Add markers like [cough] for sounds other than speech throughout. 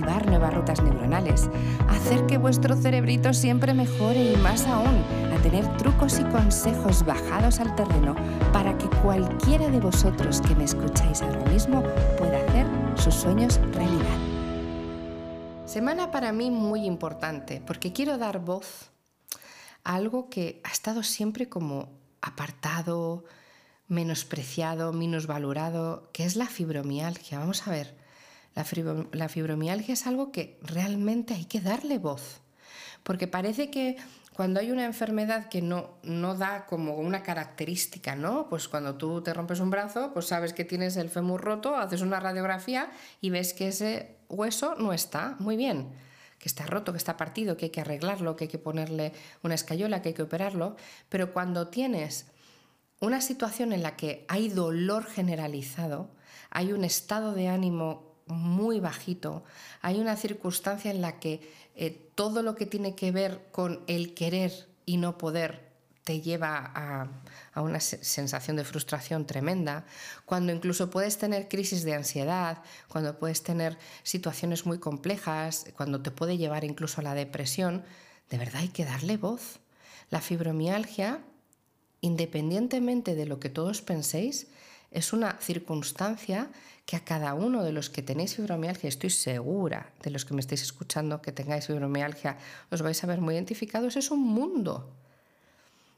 activar nuevas rutas neuronales, hacer que vuestro cerebrito siempre mejore y más aún, a tener trucos y consejos bajados al terreno para que cualquiera de vosotros que me escucháis ahora mismo pueda hacer sus sueños realidad. Semana para mí muy importante porque quiero dar voz a algo que ha estado siempre como apartado, menospreciado, minusvalorado, que es la fibromialgia. Vamos a ver, la, fibromialgia es algo que realmente hay que darle voz, porque parece que cuando hay una enfermedad que no, no da como una característica, ¿no? Pues cuando tú te rompes un brazo, pues sabes que tienes el fémur roto, haces una radiografía y ves que ese hueso no está muy bien, que está roto, que está partido, que hay que arreglarlo, que hay que ponerle una escayola, que hay que operarlo, pero cuando tienes una situación en la que hay dolor generalizado, hay un estado de ánimo muy bajito, hay una circunstancia en la que eh, todo lo que tiene que ver con el querer y no poder te lleva a, a, una sensación de frustración tremenda, cuando incluso puedes tener crisis de ansiedad, cuando puedes tener situaciones muy complejas, cuando te puede llevar incluso a la depresión, de verdad hay que darle voz. La fibromialgia, independientemente de lo que todos penséis, es una circunstancia que a cada uno de los que tenéis fibromialgia, estoy segura de los que me estáis escuchando que tengáis fibromialgia, os vais a ver muy identificados, es un mundo.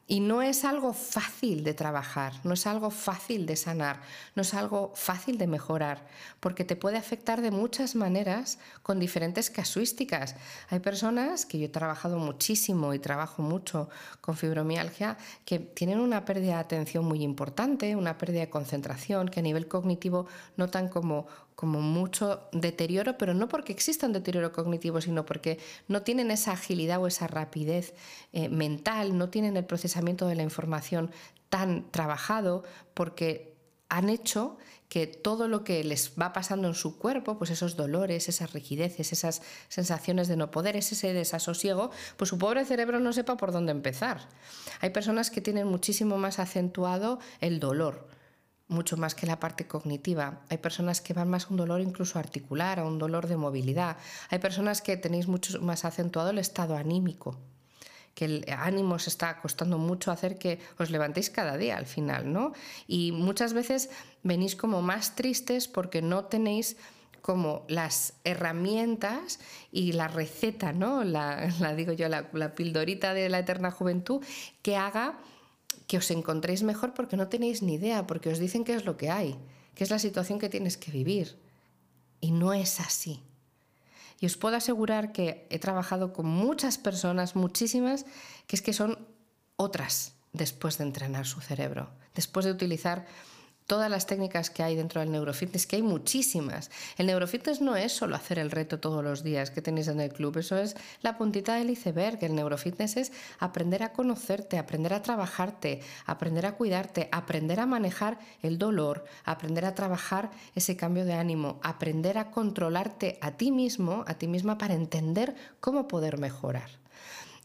Y no es algo fácil de trabajar, no es algo fácil de sanar, no es algo fácil de mejorar, porque te puede afectar de muchas maneras con diferentes casuísticas. Hay personas que yo he trabajado muchísimo y trabajo mucho con fibromialgia que tienen una pérdida de atención muy importante, una pérdida de concentración, que a nivel cognitivo notan como como mucho deterioro, pero no porque exista un deterioro cognitivo, sino porque no tienen esa agilidad o esa rapidez eh, mental, no tienen el procesamiento de la información tan trabajado, porque han hecho que todo lo que les va pasando en su cuerpo, pues esos dolores, esas rigideces, esas sensaciones de no poder, ese desasosiego, pues su pobre cerebro no sepa por dónde empezar. Hay personas que tienen muchísimo más acentuado el dolor mucho más que la parte cognitiva. Hay personas que van más a un dolor incluso articular, a un dolor de movilidad. Hay personas que tenéis mucho más acentuado el estado anímico, que el ánimo os está costando mucho hacer que os levantéis cada día al final, ¿no? Y muchas veces venís como más tristes porque no tenéis como las herramientas y la receta, ¿no? La, [laughs] digo yo, la pildorita de la eterna juventud que haga que os encontréis mejor porque no tenéis ni idea, porque os dicen qué es lo que hay, qué es la situación que tienes que vivir. Y no es así. Y os puedo asegurar que he trabajado con muchas personas, muchísimas, que es que son otras después de entrenar su cerebro, después de utilizar todas las técnicas que hay dentro del neurofitness, que hay muchísimas. El neurofitness no es solo hacer el reto todos los días que tenéis en el club, eso es la puntita del iceberg. El neurofitness es aprender a conocerte, aprender a trabajarte, aprender a cuidarte, aprender a manejar el dolor, aprender a trabajar ese cambio de ánimo, aprender a controlarte a ti mismo, a ti misma para entender cómo poder mejorar.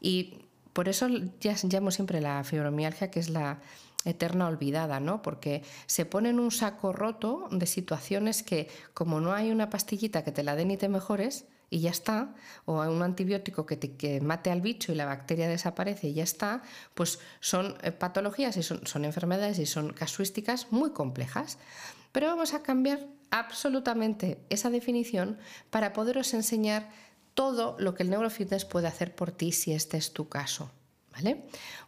Y por eso ya llamo siempre la fibromialgia, que es la eterna olvidada, ¿no? Porque se pone en un saco roto de situaciones que, como no hay una pastillita que te la den y te mejores, y ya está, o un antibiótico que, te, mate al bicho y la bacteria desaparece y ya está, pues son eh, patologías y son, son enfermedades y son casuísticas muy complejas. Pero vamos a cambiar absolutamente esa definición para poderos enseñar todo lo que el neurofitness puede hacer por ti si este es tu caso.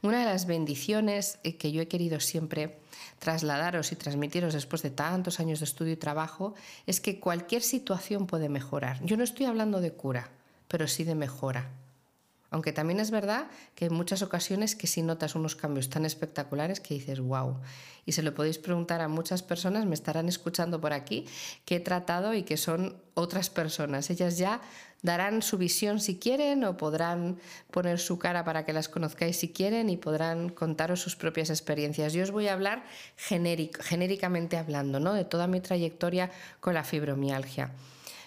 Una de las bendiciones eh, que yo he querido siempre trasladaros y transmitiros después de tantos años de estudio y trabajo es que cualquier situación puede mejorar. Yo no estoy hablando de cura, pero sí de mejora. Aunque también es verdad que en muchas ocasiones que si notas unos cambios tan espectaculares que dices, wow. Y se lo podéis preguntar a muchas personas, me estarán escuchando por aquí, que he tratado y que son otras personas. Ellas ya darán su visión si quieren o podrán poner su cara para que las conozcáis si quieren y podrán contaros sus propias experiencias. Yo os voy a hablar genéricamente hablando ¿no? de toda mi trayectoria con la fibromialgia.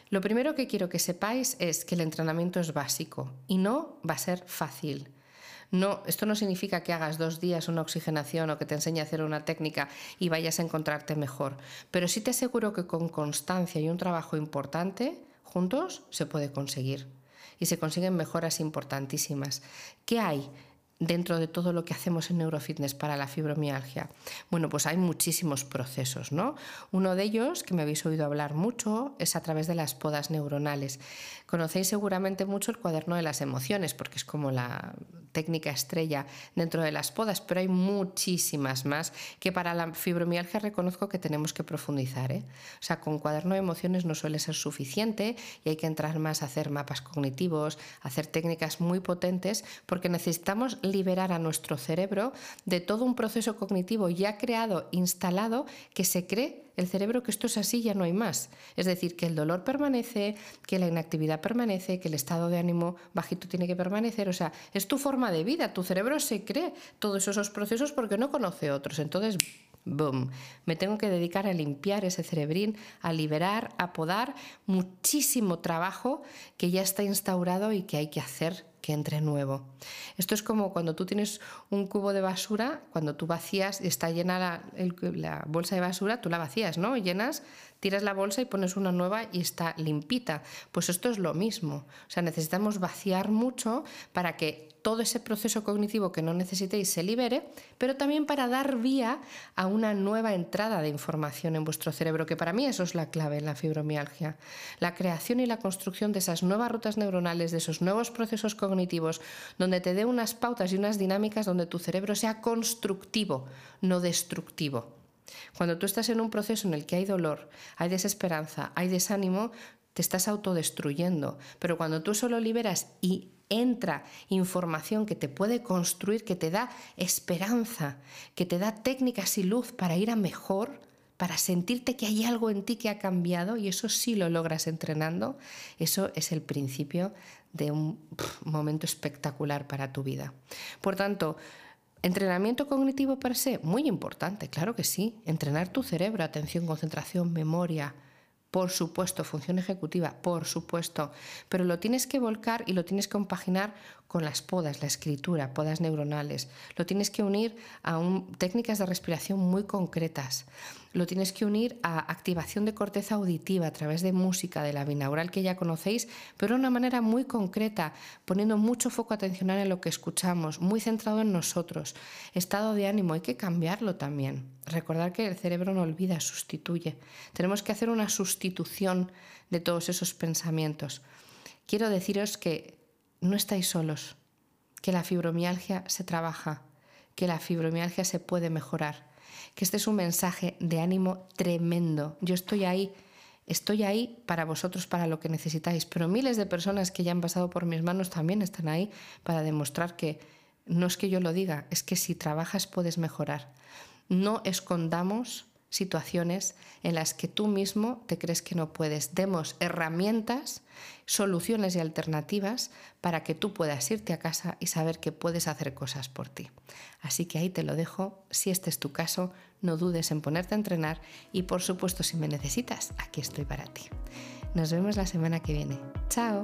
Lo primero que quiero que sepáis es que el entrenamiento es básico y no va a ser fácil. No, esto no significa que hagas dos días una oxigenación o que te enseñe a hacer una técnica y vayas a encontrarte mejor, pero sí te aseguro que con constancia y un trabajo importante, juntos se puede conseguir y se consiguen mejoras importantísimas. ¿Qué hay? Dentro de todo lo que hacemos en neurofitness para la fibromialgia? Bueno, pues hay muchísimos procesos, ¿no? Uno de ellos, que me habéis oído hablar mucho, es a través de las podas neuronales. Conocéis seguramente mucho el cuaderno de las emociones, porque es como la técnica estrella dentro de las podas, pero hay muchísimas más que para la fibromialgia reconozco que tenemos que profundizar. ¿eh? O sea, con cuaderno de emociones no suele ser suficiente y hay que entrar más a hacer mapas cognitivos, hacer técnicas muy potentes, porque necesitamos liberar a nuestro cerebro de todo un proceso cognitivo ya creado, instalado, que se cree el cerebro que esto es así, ya no hay más. Es decir, que el dolor permanece, que la inactividad permanece, que el estado de ánimo bajito tiene que permanecer. O sea, es tu forma de vida. Tu cerebro se cree todos esos procesos porque no conoce otros. Entonces, boom, me tengo que dedicar a limpiar ese cerebrín, a liberar, a podar muchísimo trabajo que ya está instaurado y que hay que hacer que entre nuevo. Esto es como cuando tú tienes un cubo de basura, cuando tú vacías y está llena la, la, bolsa de basura, tú la vacías, ¿no? Llenas, tiras la bolsa y pones una nueva y está limpita. Pues esto es lo mismo. O sea, necesitamos vaciar mucho para que todo ese proceso cognitivo que no necesitéis se libere, pero también para dar vía a una nueva entrada de información en vuestro cerebro, que para mí eso es la clave en la fibromialgia. La creación y la construcción de esas nuevas rutas neuronales, de esos nuevos procesos cognitivos, donde te dé unas pautas y unas dinámicas donde tu cerebro sea constructivo, no destructivo. Cuando tú estás en un proceso en el que hay dolor, hay desesperanza, hay desánimo, te estás autodestruyendo. Pero cuando tú solo liberas y entra información que te puede construir, que te da esperanza, que te da técnicas y luz para ir a mejor, para sentirte que hay algo en ti que ha cambiado y eso sí lo logras entrenando, eso es el principio de un momento espectacular para tu vida. Por tanto, Entrenamiento cognitivo per se, muy importante, claro que sí. Entrenar tu cerebro, atención, concentración, memoria, por supuesto, función ejecutiva, por supuesto, pero lo tienes que volcar y lo tienes que compaginar con las podas, la escritura, podas neuronales. Lo tienes que unir a técnicas de respiración muy concretas. Lo tienes que unir a activación de corteza auditiva a través de música, de la binaural que ya conocéis, pero de una manera muy concreta, poniendo mucho foco atencional en lo que escuchamos, muy centrado en nosotros. Estado de ánimo, hay que cambiarlo también. Recordar que el cerebro no olvida, sustituye. Tenemos que hacer una sustitución de todos esos pensamientos. Quiero deciros que no estáis solos, que la fibromialgia se trabaja, que la fibromialgia se puede mejorar, que este es un mensaje de ánimo tremendo. Yo estoy ahí, estoy ahí para vosotros, para lo que necesitáis, pero miles de personas que ya han pasado por mis manos también están ahí para demostrar que no es que yo lo diga, es que si trabajas puedes mejorar. No escondamos situaciones en las que tú mismo te crees que no puedes. Demos herramientas, soluciones y alternativas para que tú puedas irte a casa y saber que puedes hacer cosas por ti. Así que ahí te lo dejo. Si este es tu caso, no dudes en ponerte a entrenar y por supuesto si me necesitas, aquí estoy para ti. Nos vemos la semana que viene. Chao.